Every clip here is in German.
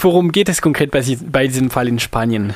Worum geht es konkret bei, bei diesem Fall in Spanien?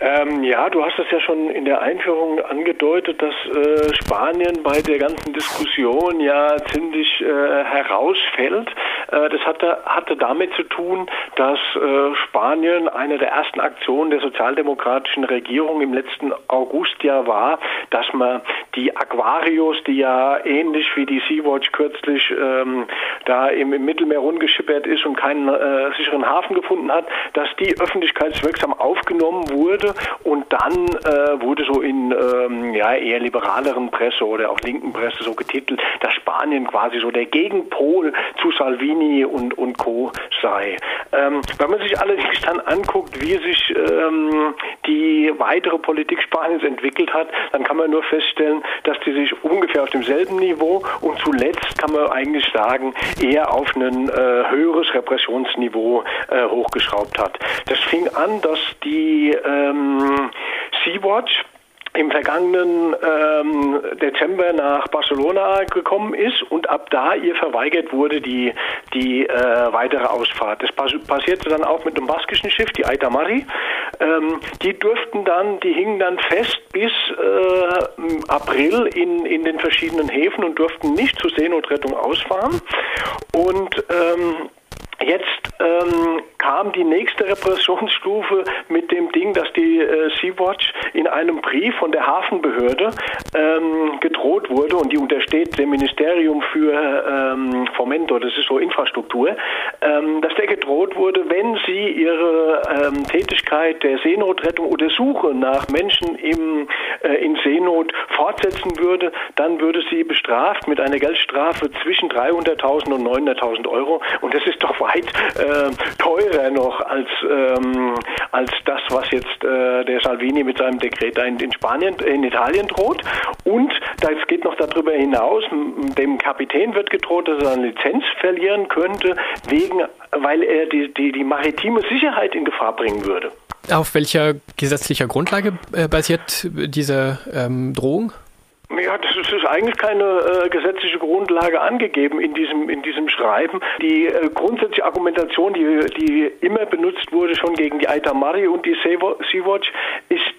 Ähm, ja, du hast es ja schon in der Einführung angedeutet, dass äh, Spanien bei der ganzen Diskussion ja ziemlich äh, herausfällt. Äh, das hatte, hatte damit zu tun, dass äh, Spanien eine der ersten Aktionen der sozialdemokratischen Regierung im letzten August war, dass man die Aquarius, die ja ähnlich wie die Sea-Watch kürzlich ähm, da im, im, Mittelmeer rumgeschippert ist und keinen äh, sicheren Hafen gefunden hat, dass die öffentlichkeitswirksam aufgenommen wurde und dann äh, wurde so in ähm, ja, eher liberaleren Presse oder auch linken Presse so getitelt, dass Spanien quasi so der Gegenpol zu Salvini und, und Co. sei. Ähm, wenn man sich allerdings dann anguckt, wie sich ähm, die weitere Politik Spaniens entwickelt hat, dann kann man nur feststellen, dass die sich ungefähr auf demselben Niveau und zuletzt kann man eigentlich sagen, eher auf ein äh, höheres Repressionsniveau äh, hochgeschraubt hat. Das fing an, dass die ähm, Sea-Watch im vergangenen ähm, Dezember nach Barcelona gekommen ist und ab da ihr verweigert wurde die, die äh, weitere Ausfahrt. Das passierte dann auch mit einem baskischen Schiff, die Aita Mari. Ähm, die durften dann, die hingen dann fest bis äh, April in, in den verschiedenen Häfen und durften nicht zur Seenotrettung ausfahren. Und ähm, Jetzt ähm, kam die nächste Repressionsstufe mit dem Ding, dass die äh, Sea-Watch in einem Brief von der Hafenbehörde ähm, gedroht wurde und die untersteht dem Ministerium für ähm, Fomento, das ist so Infrastruktur, ähm, dass der gedroht wurde, wenn sie ihre ähm, Tätigkeit der Seenotrettung oder Suche nach Menschen im, äh, in Seenot fortsetzen würde, dann würde sie bestraft mit einer Geldstrafe zwischen 300.000 und 900.000 Euro. Und das ist doch weit äh, teurer noch als, ähm, als das, was jetzt äh, der Salvini mit seinem Dekret in, in Spanien, in Italien droht. Und das geht noch darüber hinaus, dem Kapitän wird gedroht, dass er seine Lizenz verlieren könnte, wegen, weil er die, die, die maritime Sicherheit in Gefahr bringen würde. Auf welcher gesetzlicher Grundlage äh, basiert diese ähm, Drohung? Ja, das ist, ist eigentlich keine äh, gesetzliche Grundlage angegeben in diesem in diesem Schreiben. Die äh, grundsätzliche Argumentation, die die immer benutzt wurde schon gegen die Aitamari und die Sea-Watch,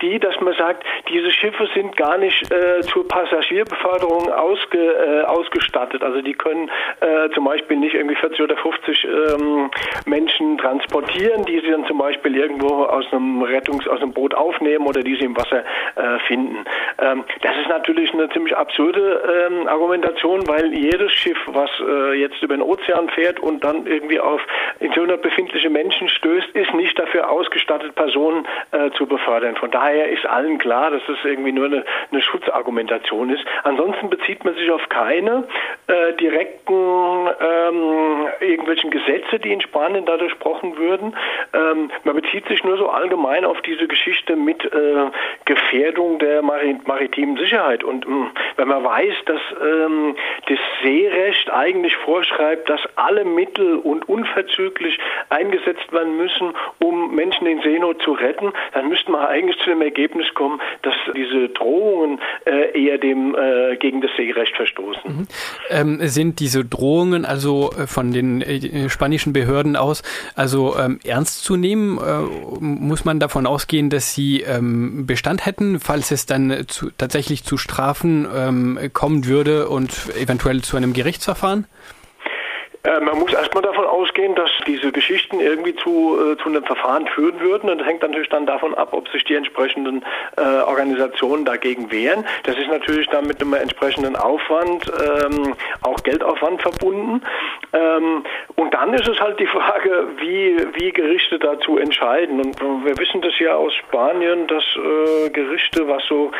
die, dass man sagt, diese Schiffe sind gar nicht äh, zur Passagierbeförderung ausge, äh, ausgestattet. Also die können äh, zum Beispiel nicht irgendwie 40 oder 50 ähm, Menschen transportieren, die sie dann zum Beispiel irgendwo aus einem Rettungs aus einem Boot aufnehmen oder die sie im Wasser äh, finden. Ähm, das ist natürlich eine ziemlich absurde ähm, Argumentation, weil jedes Schiff, was äh, jetzt über den Ozean fährt und dann irgendwie auf in Seenot befindliche Menschen stößt, ist nicht dafür ausgestattet, Personen äh, zu befördern. Von daher ist allen klar, dass das irgendwie nur eine, eine Schutzargumentation ist. Ansonsten bezieht man sich auf keine äh, direkten ähm, irgendwelchen Gesetze, die in Spanien da durchbrochen würden. Ähm, man bezieht sich nur so allgemein auf diese Geschichte mit äh, Gefährdung der maritimen Sicherheit. Und wenn man weiß, dass ähm, das Seerecht eigentlich vorschreibt, dass alle Mittel und unverzüglich eingesetzt werden müssen, um Menschen in Seenot zu retten, dann müsste man eigentlich zu dem Ergebnis kommen, dass diese Drohungen äh, eher dem äh, gegen das Seerecht verstoßen. Mhm. Ähm, sind diese Drohungen also äh, von den äh, spanischen Behörden aus also ähm, ernst zu nehmen? Äh, muss man davon ausgehen, dass sie ähm, Bestand hätten, falls es dann zu, tatsächlich zu Strafen ähm, kommen würde und eventuell zu einem Gerichtsverfahren? Äh, man muss erstmal davon ausgehen, dass diese Geschichten irgendwie zu, äh, zu einem Verfahren führen würden. Und das hängt natürlich dann davon ab, ob sich die entsprechenden äh, Organisationen dagegen wehren. Das ist natürlich dann mit einem entsprechenden Aufwand, ähm, auch Geldaufwand verbunden. Ähm, und dann ist es halt die Frage, wie, wie Gerichte dazu entscheiden. Und wir wissen das ja aus Spanien, dass äh, Gerichte, was so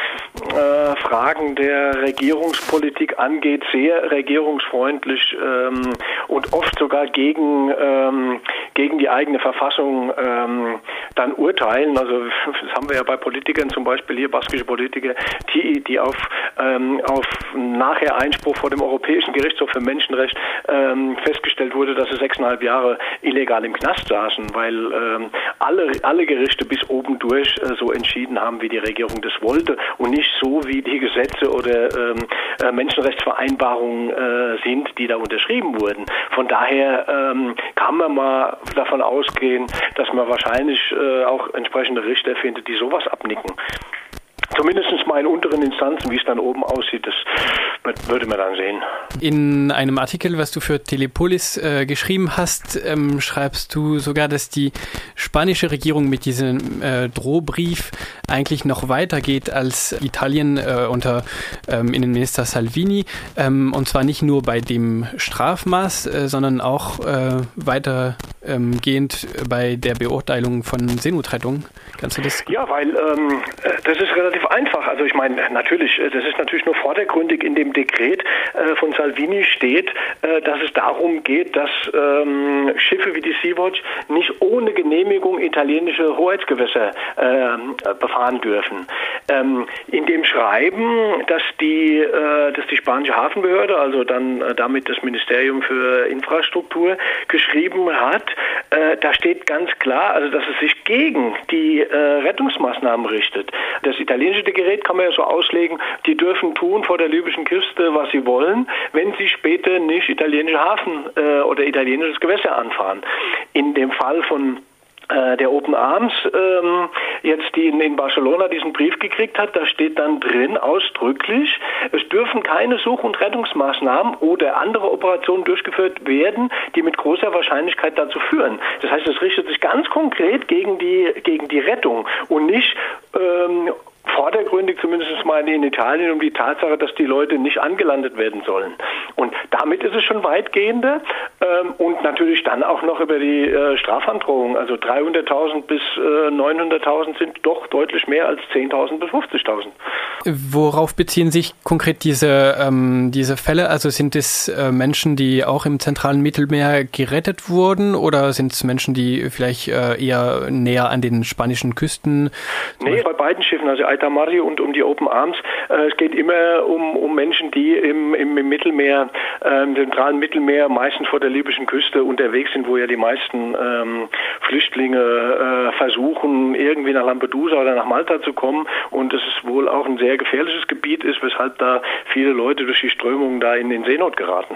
äh, Fragen der Regierungspolitik angeht, sehr regierungsfreundlich ähm, und oft sogar gegen, ähm, gegen die eigene Verfassung ähm, dann urteilen. Also das haben wir ja bei Politikern zum Beispiel hier, baskische Politiker, die, die auf ähm, auf nachher Einspruch vor dem Europäischen Gerichtshof für Menschenrecht ähm, festgestellt wurde, dass sie sechseinhalb Jahre illegal im Knast saßen, weil ähm, alle, alle Gerichte bis oben durch äh, so entschieden haben, wie die Regierung das wollte und nicht so, wie die Gesetze oder ähm, äh, Menschenrechtsvereinbarungen äh, sind, die da unterschrieben wurden. Von daher ähm, kann man mal davon ausgehen, dass man wahrscheinlich äh, auch entsprechende Richter findet, die sowas abnicken. Zumindest mal in unteren Instanzen, wie es dann oben aussieht, das würde man dann sehen. In einem Artikel, was du für Telepolis äh, geschrieben hast, ähm, schreibst du sogar, dass die spanische Regierung mit diesem äh, Drohbrief eigentlich noch weitergeht als Italien äh, unter ähm, Innenminister Salvini. Ähm, und zwar nicht nur bei dem Strafmaß, äh, sondern auch äh, weitergehend bei der Beurteilung von Seenotrettung. Kannst du das? Ja, weil ähm, äh, das ist relativ einfach. Also ich meine, natürlich, äh, das ist natürlich nur vordergründig in dem Dekret äh, von Salvini steht, äh, dass es darum geht, dass ähm, Schiffe wie die Sea-Watch nicht ohne Genehmigung italienische Hoheitsgewässer äh, befahren dürfen. Ähm, in dem Schreiben, dass die, äh, dass die spanische Hafenbehörde, also dann damit das Ministerium für Infrastruktur geschrieben hat, da steht ganz klar, also dass es sich gegen die Rettungsmaßnahmen richtet. Das italienische italienische Gerät kann man ja so auslegen, die dürfen tun vor der libyschen Küste, was sie wollen, wenn sie später nicht italienische Hafen äh, oder italienisches Gewässer anfahren. In dem Fall von äh, der Open Arms ähm, jetzt die in, in, Barcelona diesen Brief gekriegt hat, da steht dann drin ausdrücklich, es dürfen keine Such- und Rettungsmaßnahmen oder andere Operationen durchgeführt werden, die mit großer Wahrscheinlichkeit dazu führen. Das heißt, es richtet sich ganz konkret gegen die gegen die Rettung und nicht ähm, vordergründig zumindest mal in Italien um die Tatsache, dass die Leute nicht angelandet werden sollen. Und damit ist es schon weitgehender ähm, und natürlich dann auch noch über die äh, Strafandrohung. Also 300.000 bis äh, 900.000 sind doch deutlich mehr als 10.000 bis 50.000. Worauf beziehen sich konkret diese, ähm, diese Fälle? Also sind es äh, Menschen, die auch im zentralen Mittelmeer gerettet wurden oder sind es Menschen, die vielleicht äh, eher näher an den spanischen Küsten? Nee, bei beiden Schiffen, also Aita Mari und um die Open Arms. Äh, es geht immer um, um Menschen, die im, im, im Mittelmeer, äh, im zentralen Mittelmeer, meistens vor der libyschen Küste unterwegs sind, wo ja die meisten ähm, Flüchtlinge äh, versuchen, irgendwie nach Lampedusa oder nach Malta zu kommen. Und es ist wohl auch ein sehr gefährliches Gebiet ist, weshalb da viele Leute durch die Strömung da in den Seenot geraten.